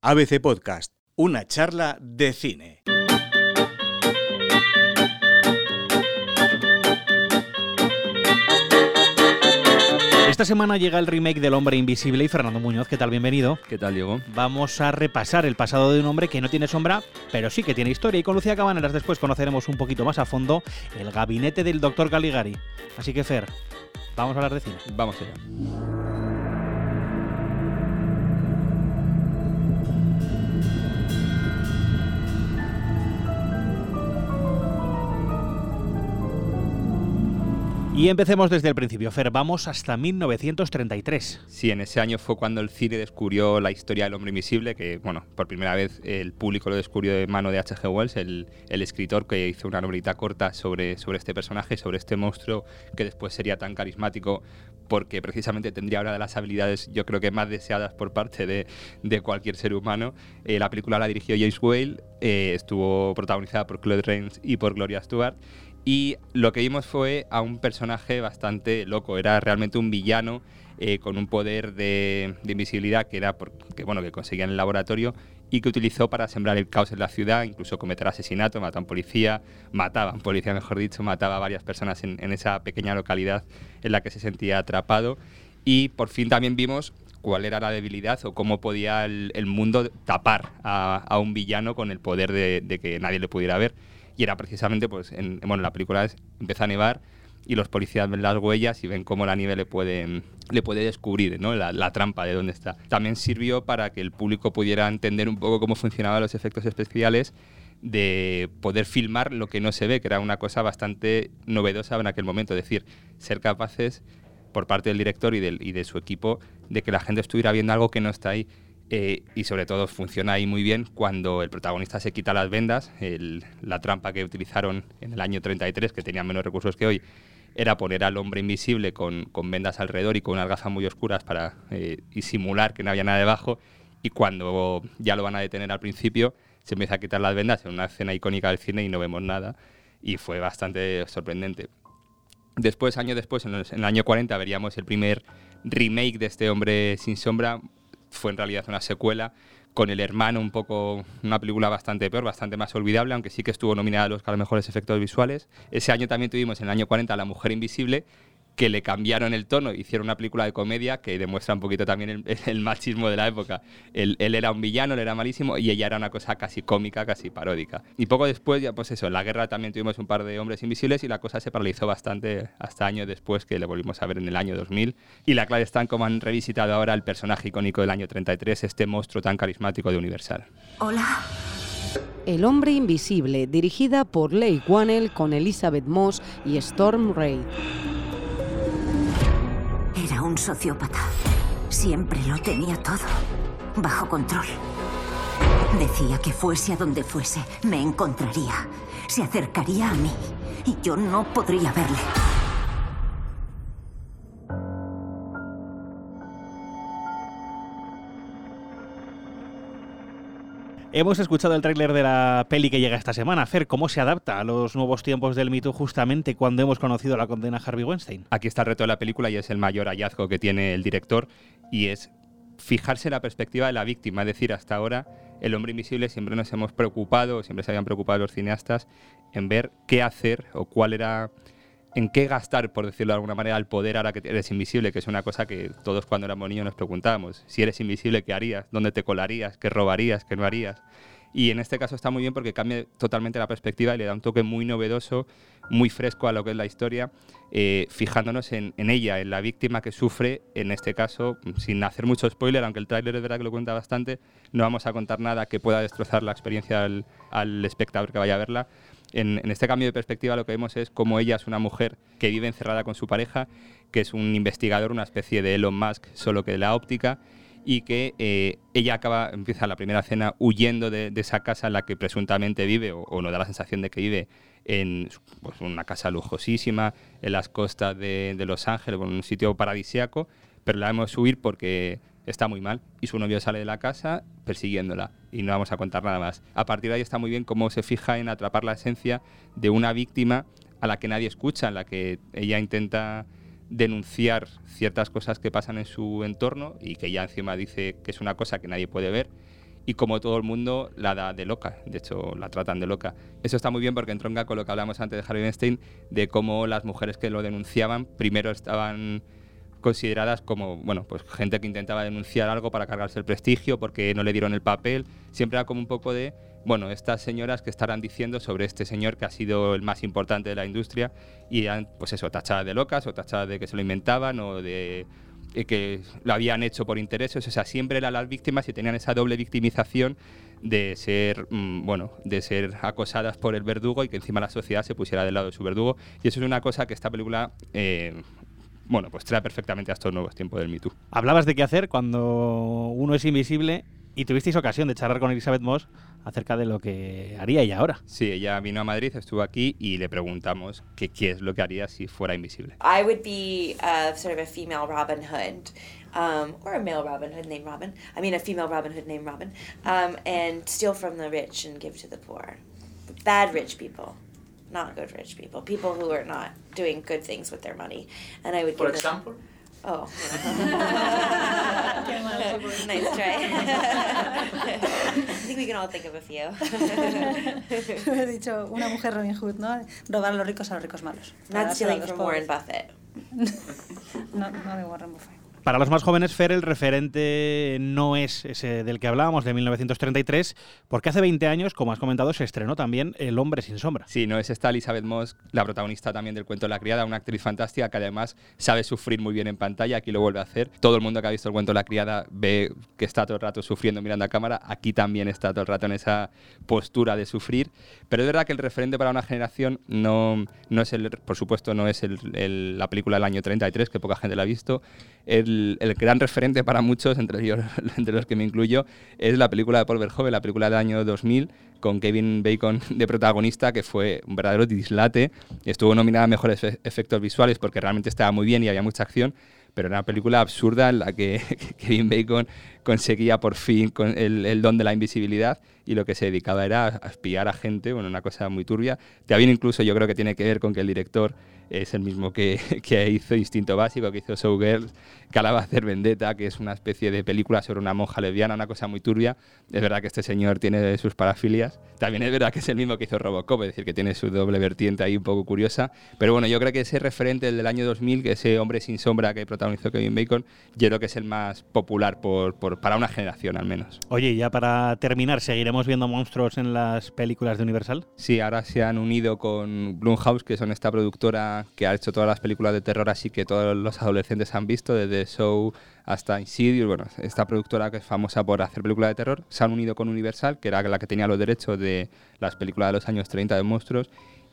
ABC Podcast, una charla de cine. Esta semana llega el remake del Hombre Invisible y Fernando Muñoz, ¿qué tal? Bienvenido. ¿Qué tal, Diego? Vamos a repasar el pasado de un hombre que no tiene sombra, pero sí que tiene historia. Y con Lucía Cabaneras después conoceremos un poquito más a fondo el gabinete del doctor Caligari. Así que, Fer, vamos a hablar de cine. Vamos allá. Y empecemos desde el principio, Fer, vamos hasta 1933. Sí, en ese año fue cuando el cine descubrió la historia del hombre invisible, que, bueno, por primera vez el público lo descubrió de mano de H.G. Wells, el, escritor que hizo una novelita corta sobre, sobre este personaje, sobre este monstruo que después sería tan carismático porque precisamente tendría una de las habilidades, yo creo que más deseadas por parte de, de cualquier ser humano. Eh, la película la dirigió James Whale, eh, estuvo protagonizada por Claude Rains y por Gloria Stewart, y lo que vimos fue a un personaje bastante loco, era realmente un villano eh, con un poder de, invisibilidad que era porque, bueno, que conseguía en el laboratorio y que utilizó para sembrar el caos en la ciudad, incluso cometer asesinato, mataba a un policía, mataba a un policía, mejor dicho, mataba a varias personas en, esa pequeña localidad en la que se sentía atrapado. Y por fin también vimos cuál era la debilidad o cómo podía el, mundo tapar a, un villano con el poder de, de que nadie le pudiera ver y era precisamente, pues, en, bueno, la película es, empieza a nevar y los policías ven las huellas y ven cómo la nieve le puede, le puede descubrir ¿no? la, trampa de dónde está. También sirvió para que el público pudiera entender un poco cómo funcionaban los efectos especiales de poder filmar lo que no se ve, que era una cosa bastante novedosa en aquel momento, es decir, ser capaces por parte del director y, del, y de su equipo de que la gente estuviera viendo algo que no está ahí. Eh, y sobre todo funciona ahí muy bien cuando el protagonista se quita las vendas. El, la trampa que utilizaron en el año 33, que tenían menos recursos que hoy, era poner al hombre invisible con, vendas alrededor y con unas gafas muy oscuras para eh, y simular que no había nada debajo. Y cuando ya lo van a detener al principio, se empieza a quitar las vendas en una escena icónica del cine y no vemos nada. Y fue bastante sorprendente. Después, años después, en, en el año 40, veríamos el primer remake de este hombre sin sombra, fue en realidad una secuela con el hermano un poco una película bastante peor, bastante más olvidable, aunque sí que estuvo nominada a los mejores efectos visuales. Ese año también tuvimos en el año 40 La Mujer Invisible, que le cambiaron el tono, hicieron una película de comedia que demuestra un poquito también el, el machismo de la época. Él, él, era un villano, él era malísimo y ella era una cosa casi cómica, casi paródica. Y poco después, ya pues eso, en la guerra también tuvimos un par de hombres invisibles y la cosa se paralizó bastante hasta años después que le volvimos a ver en el año 2000. Y la clave está en cómo han revisitado ahora el personaje icónico del año 33, este monstruo tan carismático de Universal. Hola. El hombre invisible, dirigida por Leigh Whannell con Elizabeth Moss y Storm Reid. Un sociópata. Siempre lo tenía todo bajo control. Decía que fuese a donde fuese, me encontraría. Se acercaría a mí y yo no podría verle. Hemos escuchado el tráiler de la peli que llega esta semana. Fer, ¿cómo se adapta a los nuevos tiempos del mito justamente cuando hemos conocido la condena Harvey Weinstein? Aquí está el reto de la película y es el mayor hallazgo que tiene el director y es fijarse en la perspectiva de la víctima. Es decir, hasta ahora el hombre invisible siempre nos hemos preocupado, siempre se habían preocupado los cineastas en ver qué hacer o cuál era en qué gastar, por decirlo de alguna manera, el poder ahora que eres invisible, que es una cosa que todos cuando éramos niños nos preguntábamos. Si eres invisible, ¿qué harías? ¿Dónde te colarías? ¿Qué robarías? ¿Qué no harías? Y en este caso está muy bien porque cambia totalmente la perspectiva y le da un toque muy novedoso, muy fresco a lo que es la historia, eh, fijándonos en, ella, en la víctima que sufre, en este caso, sin hacer mucho spoiler, aunque el tráiler es verdad que lo cuenta bastante, no vamos a contar nada que pueda destrozar la experiencia al espectador que vaya a verla. En, este cambio de perspectiva lo que vemos es cómo ella es una mujer que vive encerrada con su pareja, que es un investigador, una especie de Elon Musk, solo que de la óptica, y que eh, ella acaba, empieza la primera cena huyendo de, esa casa en la que presuntamente vive, o, o nos da la sensación de que vive en pues, una casa lujosísima, en las costas de, de Los Ángeles, en un sitio paradisiaco, pero la vemos huir porque está muy mal y su novio sale de la casa persiguiéndola y no vamos a contar nada más. A partir de ahí está muy bien cómo se fija en atrapar la esencia de una víctima a la que nadie escucha, en la que ella intenta denunciar ciertas cosas que pasan en su entorno y que ella encima dice que es una cosa que nadie puede ver y como todo el mundo la da de loca, de hecho la tratan de loca. Eso está muy bien porque entronca con lo que hablamos antes de Harvey Weinstein, de cómo las mujeres que lo denunciaban primero estaban consideradas como bueno pues gente que intentaba denunciar algo para cargarse el prestigio porque no le dieron el papel siempre era como un poco de bueno estas señoras que estarán diciendo sobre este señor que ha sido el más importante de la industria y eran pues eso tachadas de locas o tachadas de que se lo inventaban o de eh, que lo habían hecho por intereses, o sea, siempre eran las víctimas y tenían esa doble victimización de ser, mm, bueno, de ser acosadas por el verdugo y que encima la sociedad se pusiera del lado de su verdugo. Y eso es una cosa que esta película eh, bueno, pues trae perfectamente a estos nuevos tiempos del Me Too. Hablabas de qué hacer cuando uno es invisible y tuvisteis ocasión de charlar con Elizabeth Moss acerca de lo que haría ella ahora. Sí, ella vino a Madrid, estuvo aquí y le preguntamos qué es lo que haría si fuera invisible. I would be uh, sort of a female Robin Hood. Um, or a male Robin Hood named Robin. I mean, a female Robin Hood named Robin. Um, and steal from the rich and give to the poor. Bad rich people. Not good rich people, people who are not doing good things with their money. And I would For example? Them, oh. nice try. I think we can all think of a few. He dicho una mujer Robin Hood, ¿no? Robar a los ricos a los ricos malos. Not stealing from Warren Buffett. no, no de Warren Buffett. Para los más jóvenes, Fer, el referente no es ese del que hablábamos, de 1933, porque hace 20 años, como has comentado, se estrenó también El hombre sin sombra. Sí, no es esta Elizabeth Moss, la protagonista también del cuento la criada, una actriz fantástica que además sabe sufrir muy bien en pantalla, aquí lo vuelve a hacer. Todo el mundo que ha visto el cuento la criada ve que está todo el rato sufriendo mirando a cámara, aquí también está todo el rato en esa postura de sufrir, pero es verdad que el referente para una generación no, no es el, por supuesto, no es la película del año 33, que poca gente la ha visto, gran referente para muchos, entre, entre los que me incluyo, es la película de Paul Verhoeven, la película del año 2000, con Kevin Bacon de protagonista, que fue un verdadero dislate. Estuvo nominada a mejores efectos visuales porque realmente estaba muy bien y había mucha acción, pero era una película absurda en la que Kevin Bacon conseguía por fin el, el, don de la invisibilidad y lo que se dedicaba era a espiar a gente, bueno, una cosa muy turbia. También incluso yo creo que tiene que ver con que el director es el mismo que, que hizo Instinto Básico, que hizo Showgirls, que hacer Vendetta, que es una especie de película sobre una monja lesbiana, una cosa muy turbia. Es verdad que este señor tiene sus parafilias. También es verdad que es el mismo que hizo Robocop, es decir, que tiene su doble vertiente ahí un poco curiosa. Pero bueno, yo creo que ese referente, el del año 2000, que ese hombre sin sombra que protagonizó Kevin Bacon, yo creo que es el más popular por, por, para una generación al menos. Oye, ya para terminar, ¿seguiremos viendo monstruos en las películas de Universal? Sí, ahora se han unido con Blumhouse, que son esta productora que ha hecho todas las películas de terror, así que todos los adolescentes han visto, desde Show hasta Insidious. Bueno, esta productora que es famosa por hacer películas de terror, se han unido con Universal, que era la que tenía los derechos de las películas de los años 30 de monstruos,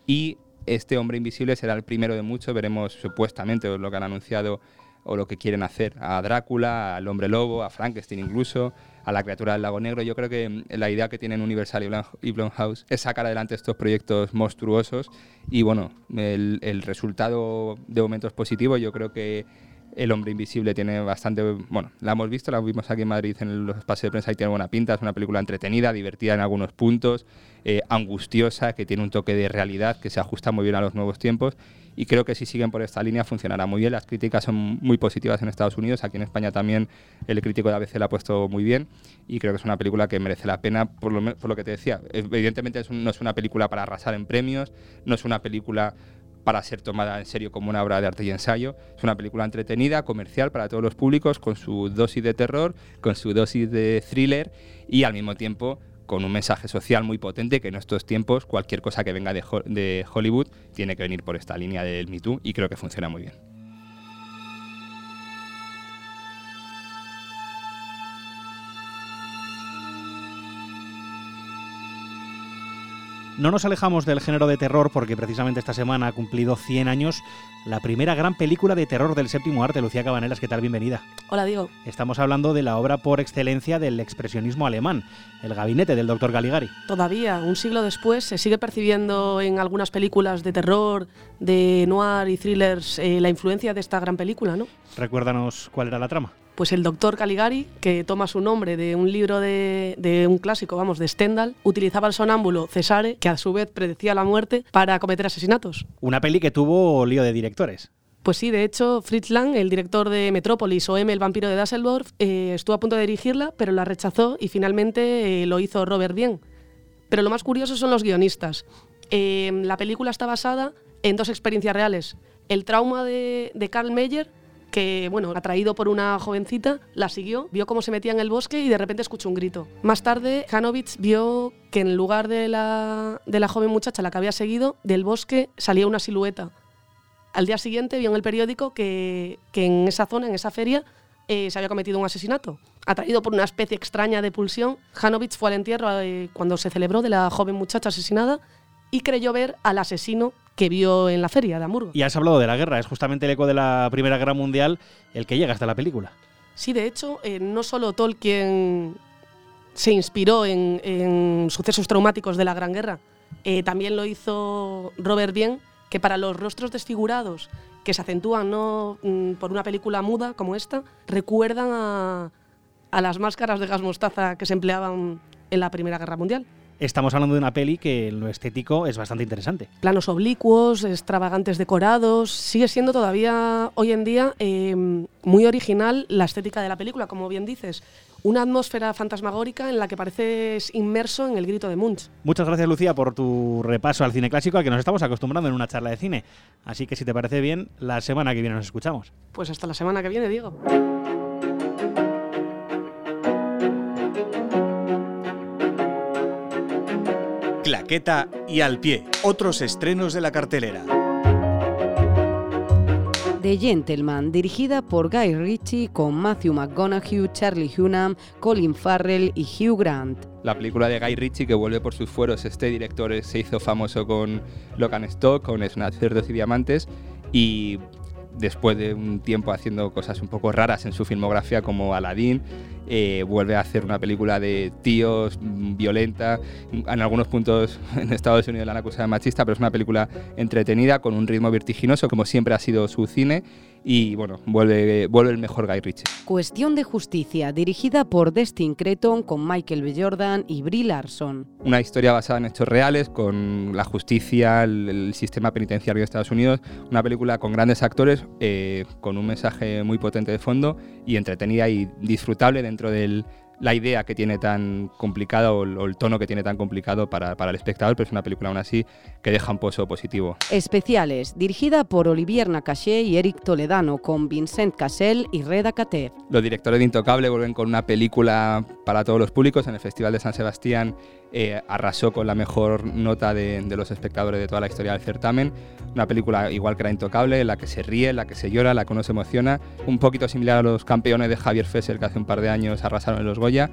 y este hombre invisible será el primero de muchos, veremos supuestamente lo que han anunciado o lo que quieren hacer a Drácula, al hombre lobo, a Frankenstein incluso, a la criatura del lago negro. Yo creo que mm, la idea que tienen Universal y Blumhouse es sacar adelante estos proyectos monstruosos y bueno, el, el resultado de momento es positivo. Yo creo que el hombre invisible tiene bastante. Bueno, la hemos visto, la vimos aquí en Madrid en los pases de prensa y tiene buena pinta. Es una película entretenida, divertida en algunos puntos, eh, angustiosa, que tiene un toque de realidad que se ajusta muy bien a los nuevos tiempos y creo que si siguen por esta línea funcionará muy bien. Las críticas son muy positivas en Estados Unidos, aquí en España también el crítico de ABC la ha puesto muy bien y creo que es una película que merece la pena por lo que te decía. Evidentemente no es una película para arrasar en premios, no es una película para ser tomada en serio como una obra de arte y ensayo. Es una película entretenida, comercial para todos los públicos, con su dosis de terror, con su dosis de thriller y al mismo tiempo con un mensaje social muy potente que en estos tiempos cualquier cosa que venga de, Hollywood tiene que venir por esta línea del Me Too y creo que funciona muy bien. No nos alejamos del género de terror porque precisamente esta semana ha cumplido 100 años la primera gran película de terror del séptimo arte. Lucía Cabanelas, ¿qué tal? Bienvenida. Hola, Diego. Estamos hablando de la obra por excelencia del expresionismo alemán, El gabinete del doctor Galigari. Todavía, un siglo después, se sigue percibiendo en algunas películas de terror, de noir y thrillers eh, la influencia de esta gran película, ¿no? Recuérdanos cuál era la trama. Pues el doctor Caligari, que toma su nombre de un libro de, un clásico, vamos, de Stendhal, utilizaba el sonámbulo Cesare, que a su vez predecía la muerte, para cometer asesinatos. Una peli que tuvo lío de directores. Pues sí, de hecho, Fritz Lang, el director de Metrópolis o M, el vampiro de Dusseldorf, eh, estuvo a punto de dirigirla, pero la rechazó y finalmente eh, lo hizo Robert Dien. Pero lo más curioso son los guionistas. Eh, la película está basada en dos experiencias reales. El trauma de, de Karl Meyer, que, bueno, atraído por una jovencita, la siguió, vio cómo se metía en el bosque y de repente escuchó un grito. Más tarde, Hanovitz vio que en lugar de la, de la joven muchacha la que había seguido, del bosque salía una silueta. Al día siguiente vio en el periódico que, que en esa zona, en esa feria, eh, se había cometido un asesinato. Atraído por una especie extraña de pulsión, Hanovitz fue al entierro eh, cuando se celebró de la joven muchacha asesinada y creyó ver al asesino que vio en la feria de Hamburgo. Y has hablado de la guerra, es justamente el eco de la Primera Guerra Mundial el que llega hasta la película. Sí, de hecho, eh, no solo Tolkien se inspiró en, en sucesos traumáticos de la Gran Guerra, eh, también lo hizo Robert Dien, que para los rostros desfigurados que se acentúan ¿no? Mm, por una película muda como esta, recuerdan a, a las máscaras de gas mostaza que se empleaban en la Primera Guerra Mundial. Estamos hablando de una peli que en lo estético es bastante interesante. Planos oblicuos, extravagantes decorados. Sigue siendo todavía hoy en día eh, muy original la estética de la película, como bien dices. Una atmósfera fantasmagórica en la que pareces inmerso en el grito de Munch. Muchas gracias, Lucía, por tu repaso al cine clásico al que nos estamos acostumbrando en una charla de cine. Así que, si te parece bien, la semana que viene nos escuchamos. Pues hasta la semana que viene, Diego. Claqueta y al pie. Otros estrenos de la cartelera. The Gentleman, dirigida por Guy Ritchie con Matthew McConaughey, Charlie Hunnam, Colin Farrell y Hugh Grant. La película de Guy Ritchie que vuelve por sus fueros. Este director se hizo famoso con Logan Stock, con Snatch, Cerdos y Diamantes y después de un tiempo haciendo cosas un poco raras en su filmografía como Aladdin, eh, vuelve a hacer una película de tíos, violenta, en algunos puntos en Estados Unidos la han acusado de machista, pero es una película entretenida, con un ritmo vertiginoso, como siempre ha sido su cine, y bueno, vuelve, vuelve el mejor Guy Ritchie. Cuestión de justicia, dirigida por Destin Cretton con Michael B. Jordan y Brie Larson. Una historia basada en hechos reales, con la justicia, el, el sistema penitenciario de Estados Unidos, una película con grandes actores, eh, con un mensaje muy potente de fondo y entretenida y disfrutable dentro de la idea que tiene tan complicada o el, o el tono que tiene tan complicado para, para, el espectador, pero es una película aún así que deja un pozo positivo. Especiales, dirigida por Olivier Nakache y Eric Toledano, con Vincent Cassel y Reda Kateb. Los directores de Intocable vuelven con una película para todos los públicos. En el Festival de San Sebastián eh, arrasó con la mejor nota de, de, los espectadores de toda la historia del certamen. Una película igual que era Intocable, la que se ríe, la que se llora, la que uno se emociona. Un poquito similar a los campeones de Javier Fesser que hace un par de años arrasaron en los Goya.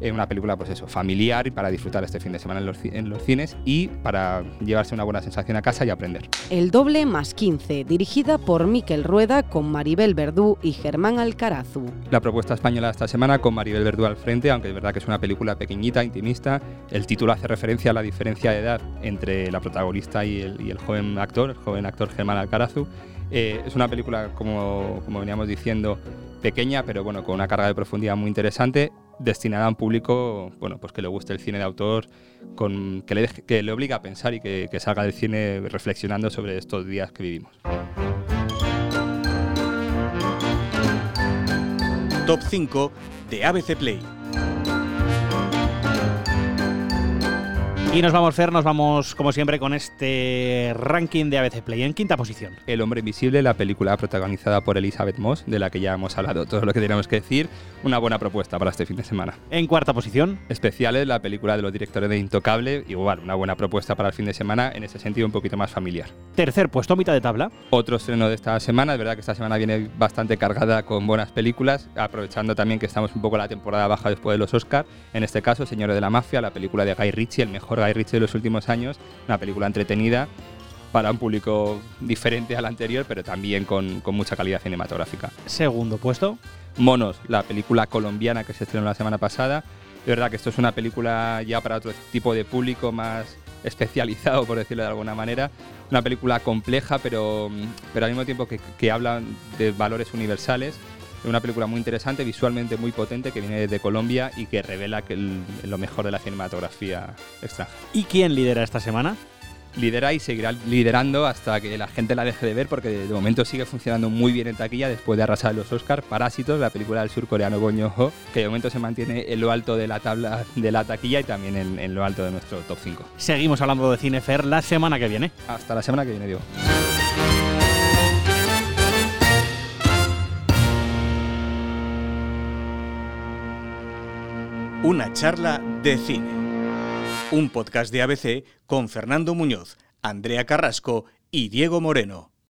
Eh, una película, pues eso, familiar y para disfrutar este fin de semana en los, en los, cines y para llevarse una buena sensación a casa y aprender. El doble más 15, dirigida por Miquel Rueda con Maribel Verdú y Germán Alcarazu. La propuesta española esta semana con Maribel Verdú al frente, aunque es verdad que es una película pequeñita, intimista. El título hace referencia a la diferencia de edad entre la protagonista y el, y el joven actor, el joven actor Germán Alcarazu. Eh, es una película, como, como veníamos diciendo, pequeña, pero bueno, con una carga de profundidad muy interesante destinada a un público bueno, pues que le guste el cine de autor, con, que, le, que le obliga a pensar y que, que salga del cine reflexionando sobre estos días que vivimos. Top 5 de ABC Play. Y nos vamos, Fer, nos vamos como siempre con este ranking de ABC Play en quinta posición. El hombre invisible, la película protagonizada por Elizabeth Moss, de la que ya hemos hablado todo lo que tenemos que decir. Una buena propuesta para este fin de semana. En cuarta posición. Especiales, la película de los directores de Intocable. Igual, una buena propuesta para el fin de semana, en ese sentido un poquito más familiar. Tercer puesto, mitad de tabla. Otro estreno de esta semana. Es verdad que esta semana viene bastante cargada con buenas películas, aprovechando también que estamos un poco la temporada baja después de los Oscars. En este caso, Señores de la Mafia, la película de Guy Ritchie, el mejor Guy Ritchie de los últimos años, una película entretenida para un público diferente al anterior, pero también con, con, mucha calidad cinematográfica. Segundo puesto. Monos, la película colombiana que se estrenó la semana pasada. De verdad que esto es una película ya para otro tipo de público más especializado, por decirlo de alguna manera. Una película compleja, pero, pero al mismo tiempo que, que habla de valores universales una película muy interesante, visualmente muy potente, que viene desde Colombia y que revela que el, lo mejor de la cinematografía extranjera. ¿Y quién lidera esta semana? lidera y seguirá liderando hasta que la gente la deje de ver porque de momento sigue funcionando muy bien en taquilla después de arrasar los Oscars. Parásitos, la película del surcoreano Bong Joon-ho, que de momento se mantiene en lo alto de la tabla de la taquilla y también en, en lo alto de nuestro top 5. Seguimos hablando de Cinefer la semana que viene. Hasta la semana que viene, Diego. Una charla de cine. Un podcast de ABC con Fernando Muñoz, Andrea Carrasco y Diego Moreno.